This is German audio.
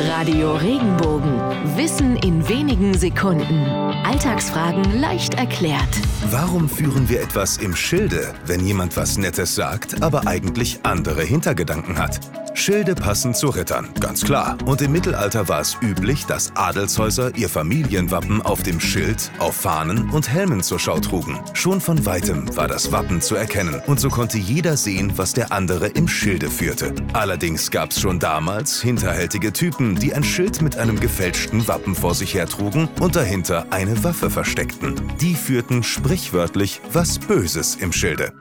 Radio Regenbogen. Wissen in wenigen Sekunden. Alltagsfragen leicht erklärt. Warum führen wir etwas im Schilde, wenn jemand was Nettes sagt, aber eigentlich andere Hintergedanken hat? Schilde passen zu Rittern, ganz klar. Und im Mittelalter war es üblich, dass Adelshäuser ihr Familienwappen auf dem Schild, auf Fahnen und Helmen zur Schau trugen. Schon von weitem war das Wappen zu erkennen und so konnte jeder sehen, was der andere im Schilde führte. Allerdings gab es schon damals hinterhältige Typen, die ein Schild mit einem gefälschten Wappen vor sich hertrugen und dahinter eine Waffe versteckten. Die führten sprichwörtlich was Böses im Schilde.